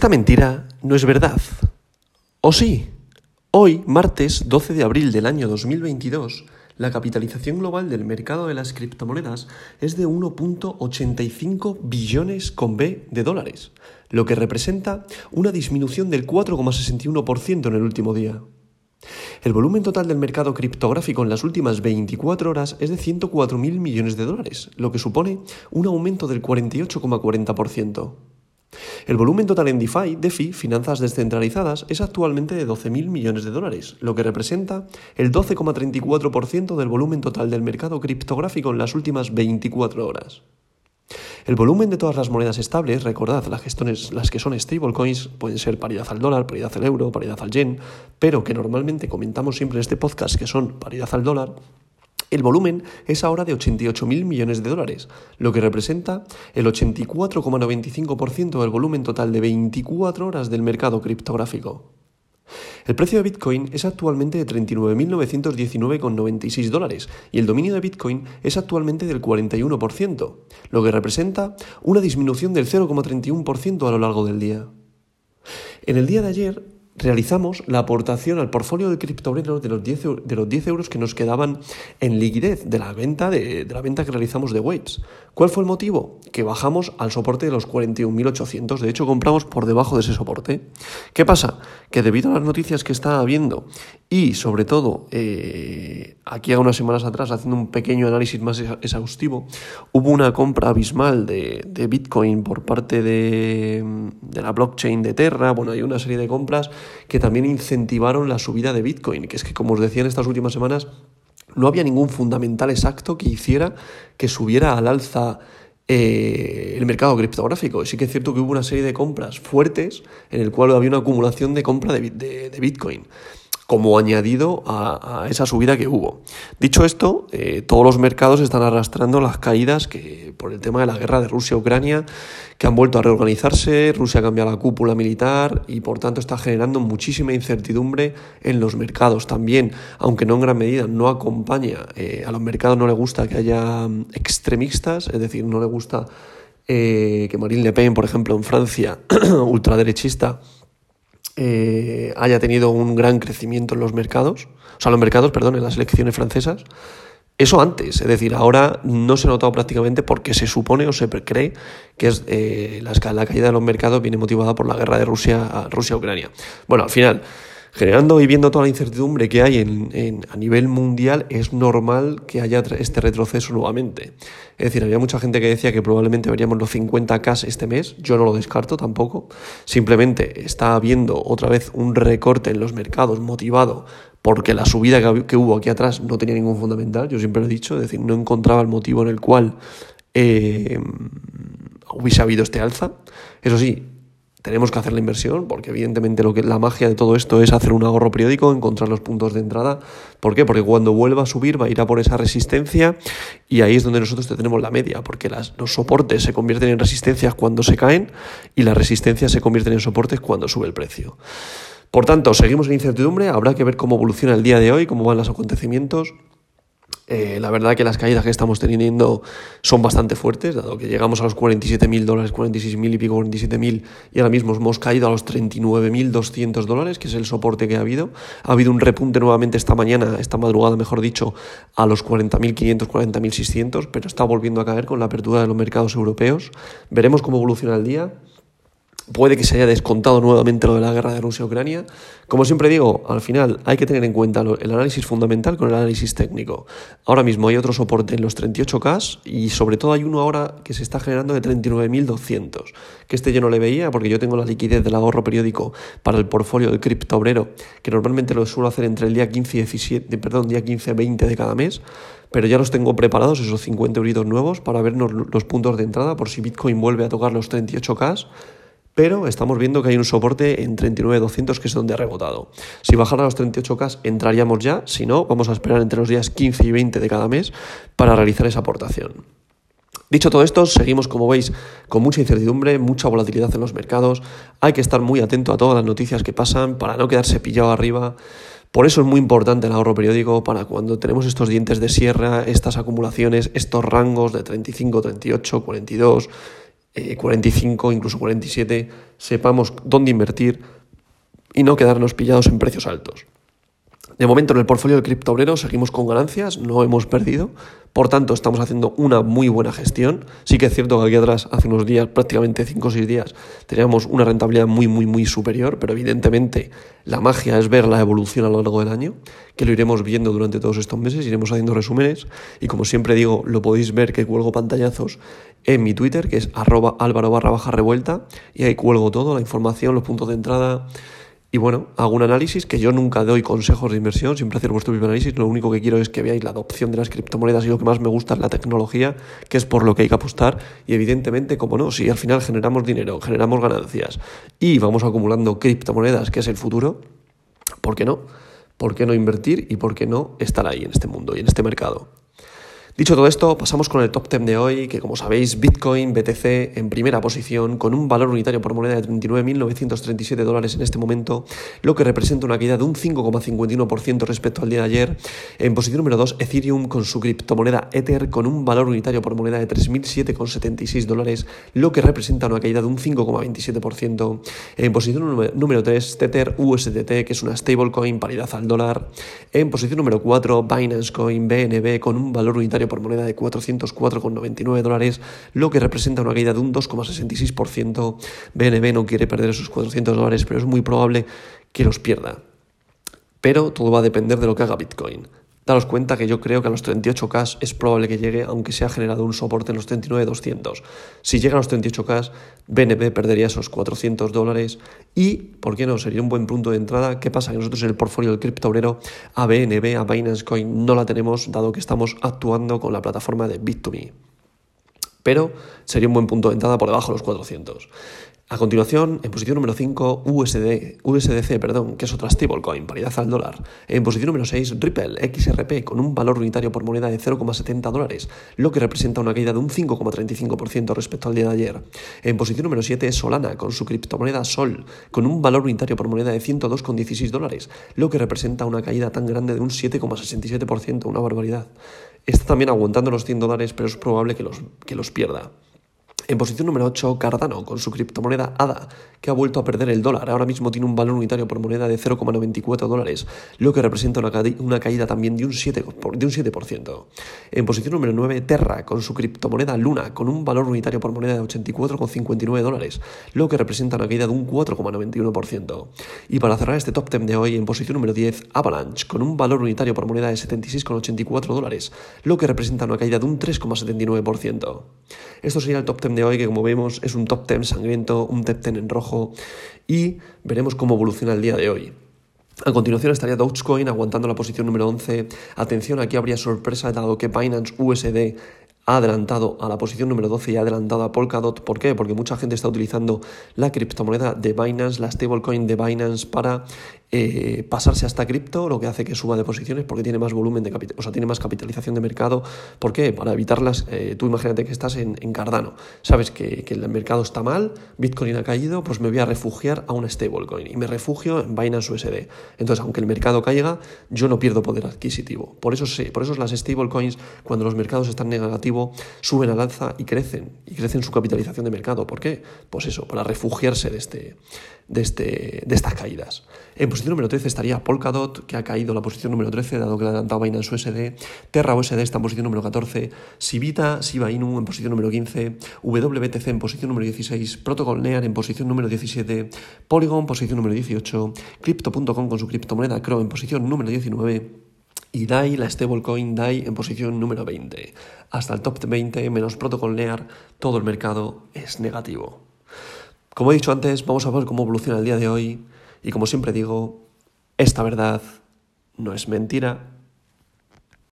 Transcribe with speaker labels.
Speaker 1: Esta mentira no es verdad. ¿O sí? Hoy, martes 12 de abril del año 2022, la capitalización global del mercado de las criptomonedas es de 1.85 billones con B de dólares, lo que representa una disminución del 4,61% en el último día. El volumen total del mercado criptográfico en las últimas 24 horas es de 104.000 millones de dólares, lo que supone un aumento del 48,40%. El volumen total en DeFi, DeFi, finanzas descentralizadas, es actualmente de 12.000 millones de dólares, lo que representa el 12,34% del volumen total del mercado criptográfico en las últimas 24 horas. El volumen de todas las monedas estables, recordad, las que, las que son stablecoins, pueden ser paridad al dólar, paridad al euro, paridad al yen, pero que normalmente comentamos siempre en este podcast que son paridad al dólar, el volumen es ahora de 88.000 millones de dólares, lo que representa el 84,95% del volumen total de 24 horas del mercado criptográfico. El precio de Bitcoin es actualmente de 39.919,96 dólares y el dominio de Bitcoin es actualmente del 41%, lo que representa una disminución del 0,31% a lo largo del día. En el día de ayer, realizamos la aportación al portfolio de criptomonedas de los 10, de los 10 euros que nos quedaban en liquidez de la venta de, la venta que realizamos de Waves. ¿Cuál fue el motivo? Que bajamos al soporte de los 41.800. De hecho, compramos por debajo de ese soporte. ¿Qué pasa? Que debido a las noticias que está habiendo y sobre todo eh, aquí a unas semanas atrás, haciendo un pequeño análisis más exhaustivo, hubo una compra abismal de, de Bitcoin por parte de, de la blockchain de Terra. Bueno, hay una serie de compras que también incentivaron la subida de Bitcoin, que es que como os decía en estas últimas semanas, no había ningún fundamental exacto que hiciera que subiera al alza eh, el mercado criptográfico. Sí que es cierto que hubo una serie de compras fuertes en el cual había una acumulación de compra de, de Bitcoin como añadido a, esa subida que hubo. Dicho esto, eh, todos los mercados están arrastrando las caídas que por el tema de la guerra de Rusia-Ucrania, que han vuelto a reorganizarse, Rusia ha cambiado la cúpula militar y por tanto está generando muchísima incertidumbre en los mercados. También, aunque no en gran medida, no acompaña, eh, a los mercados no le gusta que haya extremistas, es decir, no le gusta eh, que Marine Le Pen, por ejemplo, en Francia, ultraderechista, eh, haya tenido un gran crecimiento en los mercados, o sea, los mercados, perdón, en las elecciones francesas. Eso antes, es decir, ahora no se ha notado prácticamente porque se supone o se cree que es, eh, la, la, caída de los mercados viene motivada por la guerra de Rusia Rusia-Ucrania. Bueno, al final, generando y viendo toda la incertidumbre que hay en, a nivel mundial, es normal que haya este retroceso nuevamente. Es decir, había mucha gente que decía que probablemente veríamos los 50K este mes, yo no lo descarto tampoco, simplemente está habiendo otra vez un recorte en los mercados motivado porque la subida que, hubo aquí atrás no tenía ningún fundamental, yo siempre lo he dicho, es decir, no encontraba el motivo en el cual eh, hubiese habido este alza. Eso sí, tenemos que hacer la inversión, porque evidentemente lo que la magia de todo esto es hacer un ahorro periódico, encontrar los puntos de entrada. ¿Por qué? Porque cuando vuelva a subir va a ir a por esa resistencia y ahí es donde nosotros tenemos la media, porque los soportes se convierten en resistencias cuando se caen y las resistencias se convierten en soportes cuando sube el precio. Por tanto, seguimos en incertidumbre, habrá que ver cómo evoluciona el día de hoy, cómo van los acontecimientos. Eh, la verdad que las caídas que estamos teniendo son bastante fuertes, dado que llegamos a los 47.000 dólares, 46.000 y pico, 47.000 y ahora mismo hemos caído a los 39.200 dólares, que es el soporte que ha habido. Ha habido un repunte nuevamente esta mañana, esta madrugada mejor dicho, a los 40.500, 40.600, pero está volviendo a caer con la apertura de los mercados europeos. Veremos cómo evoluciona el día. Puede que se haya descontado nuevamente lo de la guerra de Rusia-Ucrania. Como siempre digo, al final hay que tener en cuenta el análisis fundamental con el análisis técnico. Ahora mismo hay otro soporte en los 38K y sobre todo hay uno ahora que se está generando de 39.200, que este yo no le veía porque yo tengo la liquidez del ahorro periódico para el portfolio del cripto obrero, que normalmente lo suelo hacer entre el día 15 y 17, perdón, día 15 20 de cada mes pero ya los tengo preparados, esos 50 euritos nuevos, para vernos los puntos de entrada por si Bitcoin vuelve a tocar los 38K pero estamos viendo que hay un soporte en 39.200 que es donde ha rebotado. Si bajara a los 38K entraríamos ya, si no, vamos a esperar entre los días 15 y 20 de cada mes para realizar esa aportación. Dicho todo esto, seguimos, como veis, con mucha incertidumbre, mucha volatilidad en los mercados. Hay que estar muy atento a todas las noticias que pasan para no quedarse pillado arriba. Por eso es muy importante el ahorro periódico para cuando tenemos estos dientes de sierra, estas acumulaciones, estos rangos de 35, 38, 42 45, incluso 47, sepamos dónde invertir y no quedarnos pillados en precios altos. De momento en el portfolio del cripto obrero seguimos con ganancias, no hemos perdido, por tanto estamos haciendo una muy buena gestión. Sí que es cierto que aquí atrás, hace unos días, prácticamente 5 o 6 días, teníamos una rentabilidad muy, muy, muy superior, pero evidentemente la magia es ver la evolución a lo largo del año, que lo iremos viendo durante todos estos meses, iremos haciendo resúmenes y como siempre digo, lo podéis ver que cuelgo pantallazos en mi Twitter, que es arroba álvaro barra baja revuelta, y ahí cuelgo todo, la información, los puntos de entrada y bueno, hago un análisis que yo nunca doy consejos de inversión, siempre hacer vuestro propio análisis. Lo único que quiero es que veáis la adopción de las criptomonedas y lo que más me gusta es la tecnología, que es por lo que hay que apostar. Y evidentemente, como no, si al final generamos dinero, generamos ganancias y vamos acumulando criptomonedas, que es el futuro, ¿por qué no? ¿Por qué no invertir y por qué no estar ahí en este mundo y en este mercado? Dicho todo esto, pasamos con el top 10 de hoy, que como sabéis, Bitcoin, BTC en primera posición, con un valor unitario por moneda de 39.937 dólares en este momento, lo que representa una caída de un 5,51% respecto al día de ayer. En posición número 2, Ethereum con su criptomoneda Ether, con un valor unitario por moneda de 3.007,76 dólares, lo que representa una caída de un 5,27%. En posición número 3, Tether USDT, que es una stablecoin paridad al dólar. En posición número 4, Binance Coin BNB, con un valor unitario por moneda de 404,99 dólares, lo que representa una caída de un 2,66%. BNB no quiere perder esos 400 dólares, pero es muy probable que los pierda. Pero todo va a depender de lo que haga Bitcoin. Daros cuenta que yo creo que a los 38K es probable que llegue, aunque se ha generado un soporte en los 39.200. Si llega a los 38K, BNB perdería esos 400 dólares y, ¿por qué no? Sería un buen punto de entrada. ¿Qué pasa? Que nosotros en el portfolio del cripto obrero a BNB, a Binance Coin, no la tenemos, dado que estamos actuando con la plataforma de Bit2Me. Pero sería un buen punto de entrada por debajo de los 400. A continuación, en posición número 5, USD, USDC, perdón, que es otra stablecoin, paridad al dólar. En posición número 6, Ripple XRP, con un valor unitario por moneda de 0,70 dólares, lo que representa una caída de un 5,35% respecto al día de ayer. En posición número 7, Solana, con su criptomoneda Sol, con un valor unitario por moneda de 102,16 dólares, lo que representa una caída tan grande de un 7,67%, una barbaridad. Está también aguantando los 100 dólares, pero es probable que los, que los pierda. En posición número 8, Cardano, con su criptomoneda ADA, que ha vuelto a perder el dólar. Ahora mismo tiene un valor unitario por moneda de 0,94 dólares, lo que representa una, caída también de un, 7, de un 7%. En posición número 9, Terra, con su criptomoneda Luna, con un valor unitario por moneda de 84,59 dólares, lo que representa una caída de un 4,91%. Y para cerrar este top 10 de hoy, en posición número 10, Avalanche, con un valor unitario por moneda de 76,84 dólares, lo que representa una caída de un 3,79%. Esto sería el top 10 de hoy, que como vemos es un top 10 sangriento, un top 10 en rojo, y veremos cómo evoluciona el día de hoy. A continuación estaría Dogecoin aguantando la posición número 11. Atención, aquí habría sorpresa dado que Binance USD ha adelantado a la posición número 12 y ha adelantado a Polkadot. ¿Por qué? Porque mucha gente está utilizando la criptomoneda de Binance, la stablecoin de Binance para eh, pasarse a esta cripto, lo que hace que suba de posiciones porque tiene más volumen de capital, o sea, tiene más capitalización de mercado. ¿Por qué? Para evitarlas, eh, tú imagínate que estás en, Cardano, sabes que, que, el mercado está mal, Bitcoin ha caído, pues me voy a refugiar a una stablecoin y me refugio en Binance USD. Entonces, aunque el mercado caiga, yo no pierdo poder adquisitivo. Por eso, sí, por eso las stablecoins, cuando los mercados están negativos, suben al alza y crecen, y crecen su capitalización de mercado. ¿Por qué? Pues eso, para refugiarse de, este, de, este, de estas caídas. En posición número 13 estaría Polkadot, que ha caído la posición número 13, dado que la adelantado Binance USD. Terra USD está en posición número 14. Sivita, Shiba Inu en posición número 15. WBTC en posición número 16. Protocol Near en posición número 17. Polygon, posición número 18. Crypto.com con su criptomoneda Crow en posición número 19 y DAI, la stablecoin DAI en posición número 20. Hasta el top 20 menos Protocol Near, todo el mercado es negativo. Como he dicho antes, vamos a ver cómo evoluciona el día de hoy y como siempre digo, esta verdad no es mentira,